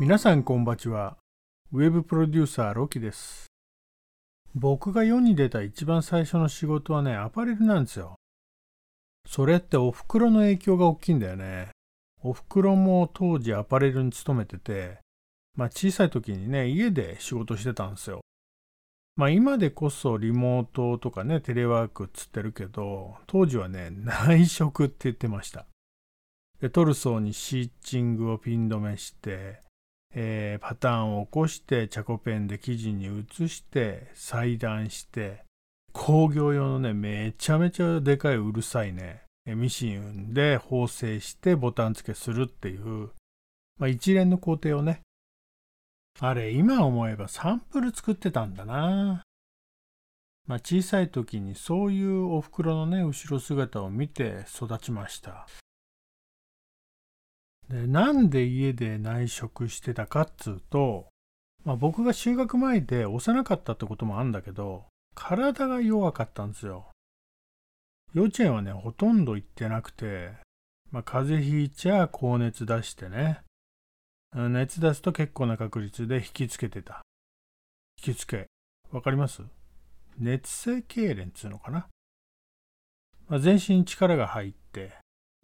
皆さんこんばちは。ウェブプロデューサーロキです。僕が世に出た一番最初の仕事はね、アパレルなんですよ。それってお袋の影響が大きいんだよね。お袋も当時アパレルに勤めてて、まあ小さい時にね、家で仕事してたんですよ。まあ今でこそリモートとかね、テレワークっつってるけど、当時はね、内職って言ってました。でトルソーにシーチングをピン止めして、えーパターンを起こしてチャコペンで生地に移して裁断して工業用のねめちゃめちゃでかいうるさいねミシンで縫製してボタン付けするっていう、まあ、一連の工程をねあれ今思えばサンプル作ってたんだな。まあ小さい時にそういうお袋のね後ろ姿を見て育ちました。でなんで家で内職してたかっつうと、まあ、僕が就学前で幼かったってこともあるんだけど体が弱かったんですよ。幼稚園はねほとんど行ってなくて、まあ、風邪ひいちゃ高熱出してね熱出すと結構な確率で引きつけてた。引きつけ。わかります？熱性痙攣っつうのかな、まあ、全身に力が入って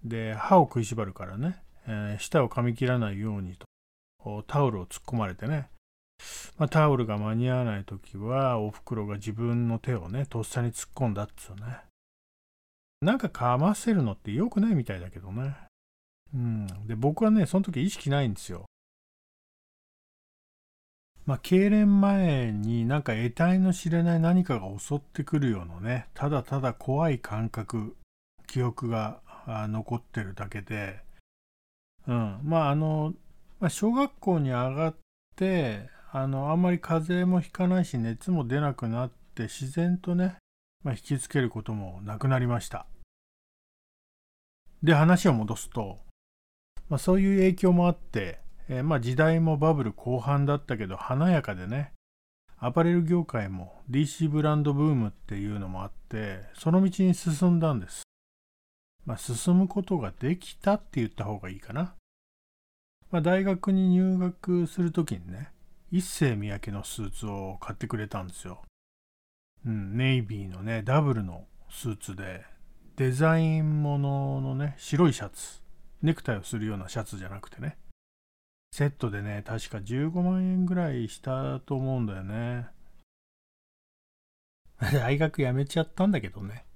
で歯を食いしばるからね。えー舌を噛み切らないようにと。タオルを突っ込まれてね、まあ、タオルが間に合わない時はおふくろが自分の手をねとっさに突っ込んだっつうね。なんか噛ませるのって良くないみたいだけどね。うん。で僕はねその時意識ないんですよ。まあ痙攣前になんか得体の知れない何かが襲ってくるようなねただただ怖い感覚記憶が残ってるだけでうん、まああの、まあ、小学校に上がってあのあんまり風邪もひかないし熱も出なくなって自然とね、まあ、引きつけることもなくなりました。で話を戻すと、まあ、そういう影響もあって、えーまあ、時代もバブル後半だったけど華やかでねアパレル業界も DC ブランドブームっていうのもあってその道に進んだんです。まあ、進むことができたって言った方がいいかな。まあ、大学に入学するときにね、一世三宅のスーツを買ってくれたんですよ。うん、ネイビーのね、ダブルのスーツで、デザインもののね、白いシャツ、ネクタイをするようなシャツじゃなくてね、セットでね、確か15万円ぐらいしたと思うんだよね。大学辞めちゃったんだけどね。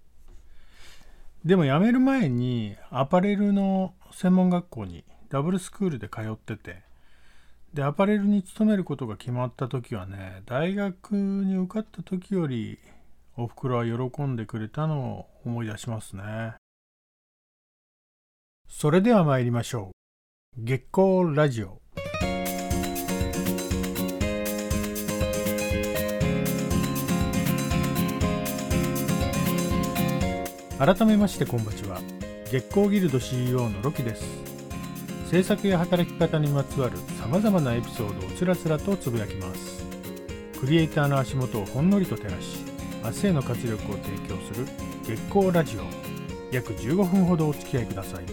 でも辞める前にアパレルの専門学校にダブルスクールで通っててでアパレルに勤めることが決まった時はね大学に受かった時よりおふくろは喜んでくれたのを思い出しますね。それでは参りましょう。月光ラジオ。改めましてこんばちは。月光ギルド CEO のロキです。制作や働き方にまつわるさまざまなエピソードをつらつらとつぶやきます。クリエイターの足元をほんのりと照らし明日への活力を提供する月光ラジオ。約15分ほどお付き合いください。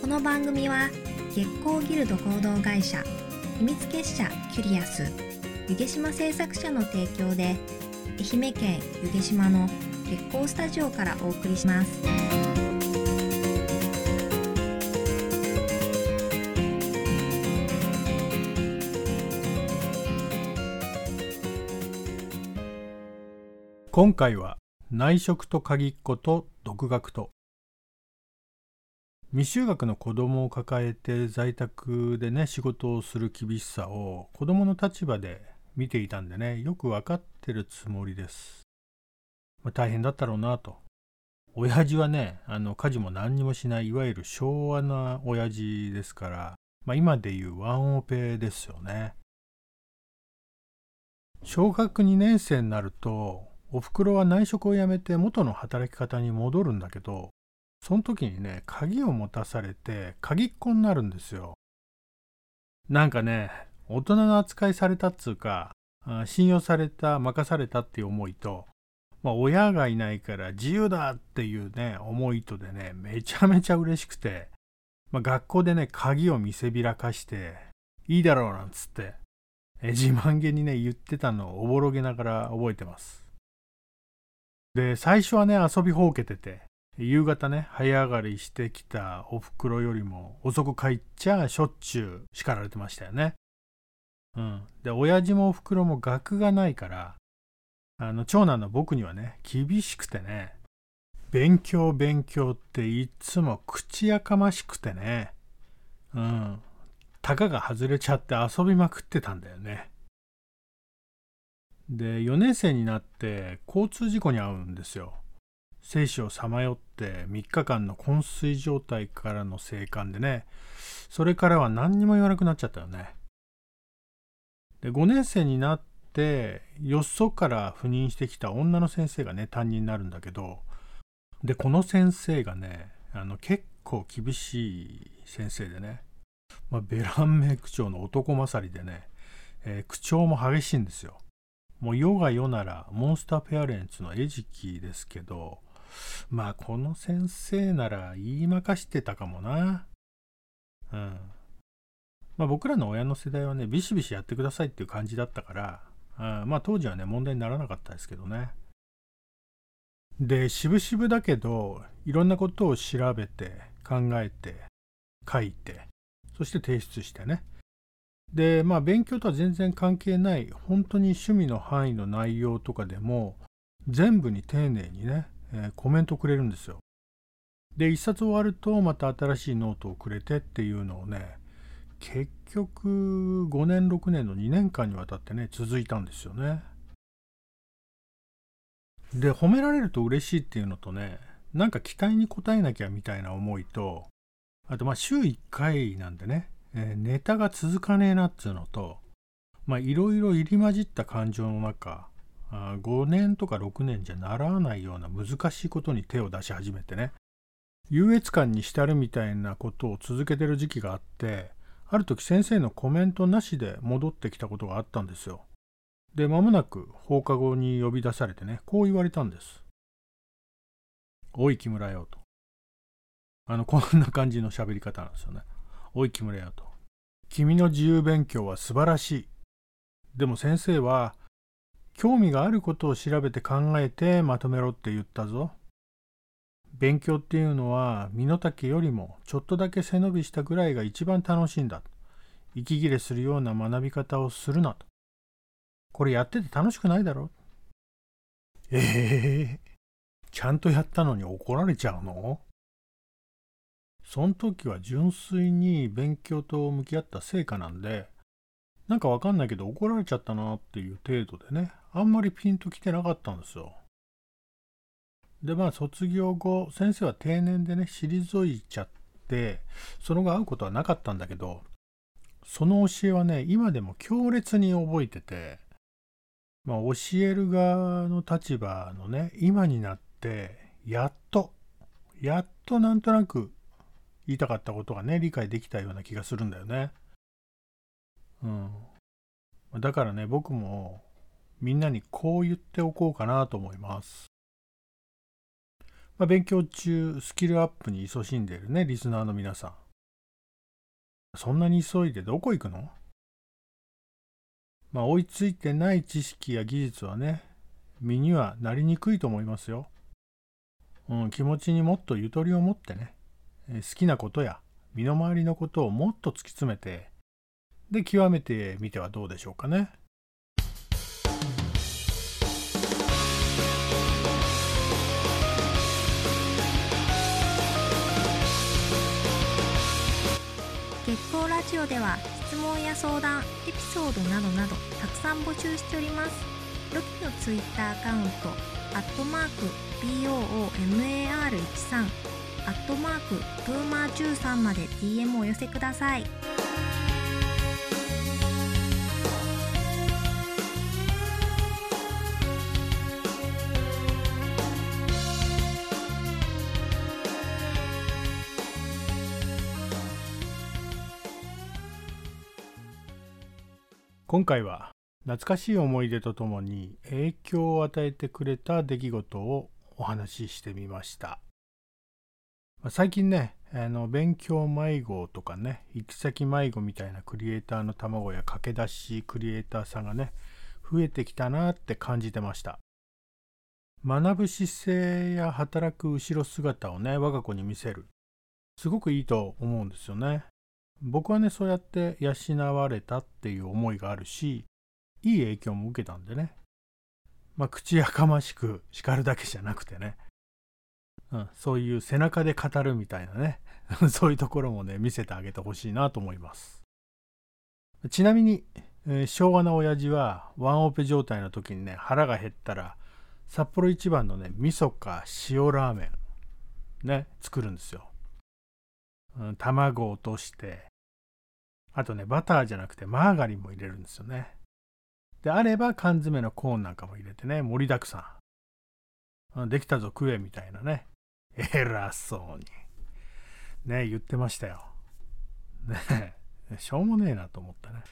この番組は月光ギルド合同会社秘密結社キュリアス湯毛島製作者の提供で愛媛県湯毛島の月光スタジオからお送りします。今回は内職と鍵っ子と独学と。未就学の子供を抱えて在宅でね仕事をする厳しさを子供の立場で見ていたんでねよく分かってるつもりです、まあ、大変だったろうなと。親父はねあの家事も何にもしないいわゆる昭和な親父ですから、まあ、今でいうワンオペですよね。小学2年生になるとおふくろは内職を辞めて元の働き方に戻るんだけどその時にね鍵を持たされて鍵っ子になるんですよなんかね大人の扱いされたっつうか信用された任されたっていう思いとまあ、親がいないから自由だっていうね、思いとでね、めちゃめちゃ嬉しくて、まあ、学校でね、鍵を見せびらかして、いいだろうなんつって、え自慢げにね、言ってたのをおぼろげながら覚えてます。で、最初はね、遊びほうけてて、夕方ね、早上がりしてきたおふくろよりも遅く帰っちゃしょっちゅう叱られてましたよね。うん。で、親父もおふくろも学がないから、あの、長男の僕にはね、厳しくてね、勉強勉強っていつも口やかましくてね、うん。たかが外れちゃって遊びまくってたんだよね。で、4年生になって交通事故に遭うんですよ。生死をさまよって3日間の昏睡状態からの生還でね、それからは何にも言わなくなっちゃったよね。で、5年生になって、よそから赴任してきた女の先生がね、担任になるんだけど、で、この先生がね、あの結構厳しい先生でね、まあ、ベランメイ口調の男勝りでね、えー、口調も激しいんですよ。もう世が世ならモンスターペアレンツの餌食ですけど、まあこの先生なら言いまかしてたかもな。うん。まあ僕らの親の世代はね、ビシビシやってくださいっていう感じだったから、うん、まあ当時はね、問題にならなかったですけどね。で、渋々だけど、いろんなことを調べて、考えて、書いて、そして提出してね。で、まあ勉強とは全然関係ない、本当に趣味の範囲の内容とかでも、全部に丁寧にね、えー、コメントくれるんですよ。で、一冊終わるとまた新しいノートをくれてっていうのをね、結局5年6年の2年間にわたってね、続いたんですよね。で、褒められると嬉しいっていうのとね、なんか期待に応えなきゃみたいな思いと、あとまあ週1回なんでね、えー、ネタが続かねえなっつうのと、まあいろいろ入り混じった感情の中、5年とか6年じゃ習わないような難しいことに手を出し始めてね、優越感に浸るみたいなことを続けてる時期があって、ある時先生のコメントなしで戻ってきたことがあったんですよ。で、間もなく放課後に呼び出されてね、こう言われたんです。おい木村よと。あの、こんな感じの喋り方なんですよね。おい木村よと。君の自由勉強は素晴らしい。でも先生は、興味があることを調べて考えてまとめろって言ったぞ。勉強っていうのは身の丈よりもちょっとだけ背伸びしたぐらいが一番楽しいんだ。息切れするような学び方をするなと。これやってて楽しくないだろええー、ちゃんとやったのに怒られちゃうの？その時は純粋に勉強と向き合った成果なんで、なんかわかんないけど怒られちゃったなっていう程度でね、あんまりピンときてなかったんですよ。で、まあ卒業後、先生は定年でね、退いちゃって、その後会うことはなかったんだけど、その教えはね、今でも強烈に覚えてて、まあ、教える側の立場のね、今になって、やっと、やっとなんとなく言いたかったことがね、理解できたような気がするんだよね。うん。だからね、僕もみんなにこう言っておこうかなと思います。まあ、勉強中、スキルアップに勤しんでいるね、リスナーの皆さん。そんなに急いでどこ行くの？まあ、追いついてない知識や技術はね、身にはなりにくいと思いますよ。うん、気持ちにもっとゆとりを持ってね、好きなことや身の回りのことをもっと突き詰めて、で、極めてみてはどうでしょうかね。月光ラジオでは質問や相談エピソードなどなどたくさん募集しております。ロキのツイッターアカウントアットマーク BOOMAR13 アットマークプーマー13まで DM をお寄せください。今回は懐かしい思い出とともに影響を与えてくれた出来事をお話ししてみました。最近ね、あの勉強迷子とかね、行き先迷子みたいなクリエイターの卵や駆け出しクリエイターさんがね、増えてきたなって感じてました。学ぶ姿勢や働く後ろ姿をね、我が子に見せる。すごくいいと思うんですよね。僕はね、そうやって養われたっていう思いがあるし、いい影響も受けたんでね。まあ、口やかましく叱るだけじゃなくてね。うん、そういう背中で語るみたいなね。そういうところもね、見せてあげてほしいなと思います。ちなみに、えー、昭和な親父はワンオペ状態の時にね、腹が減ったら、札幌一番のね、味噌か塩ラーメン、ね、作るんですよ。うん、卵を落として、あとね、バターじゃなくてマーガリンも入れるんですよね。であれば缶詰のコーンなんかも入れてね、盛りだくさん。できたぞ食えみたいなね。偉そうに。ね言ってましたよ。ねしょうもねえなと思ったね。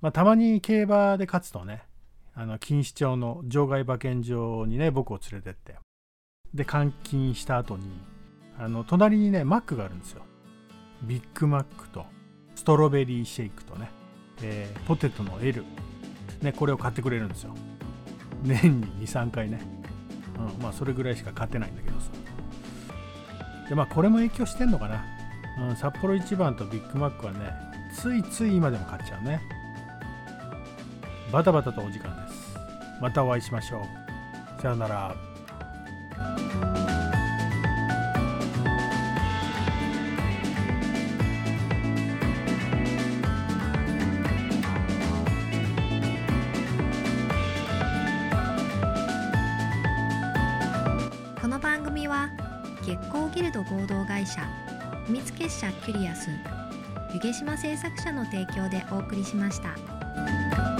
まあ、たまに競馬で勝つとね、あの錦糸町の場外馬券場にね、僕を連れてって、で、監禁した後に、あの隣にね、マックがあるんですよ。ビッグマックと、ストロベリーシェイクとね、えー、ポテトの L、ね、これを買ってくれるんですよ。年に2、3回ね。うん、まあ、それぐらいしか勝てないんだけどさ。で、まあ、これも影響してんのかな。うん、札幌一番とビッグマックはね、ついつい今でも買っちゃうね。バタバタとお時間です。またお会いしましょう。さよなら。は月光ギルド合同会社秘密結社キュリアス湯毛島製作者の提供でお送りしました。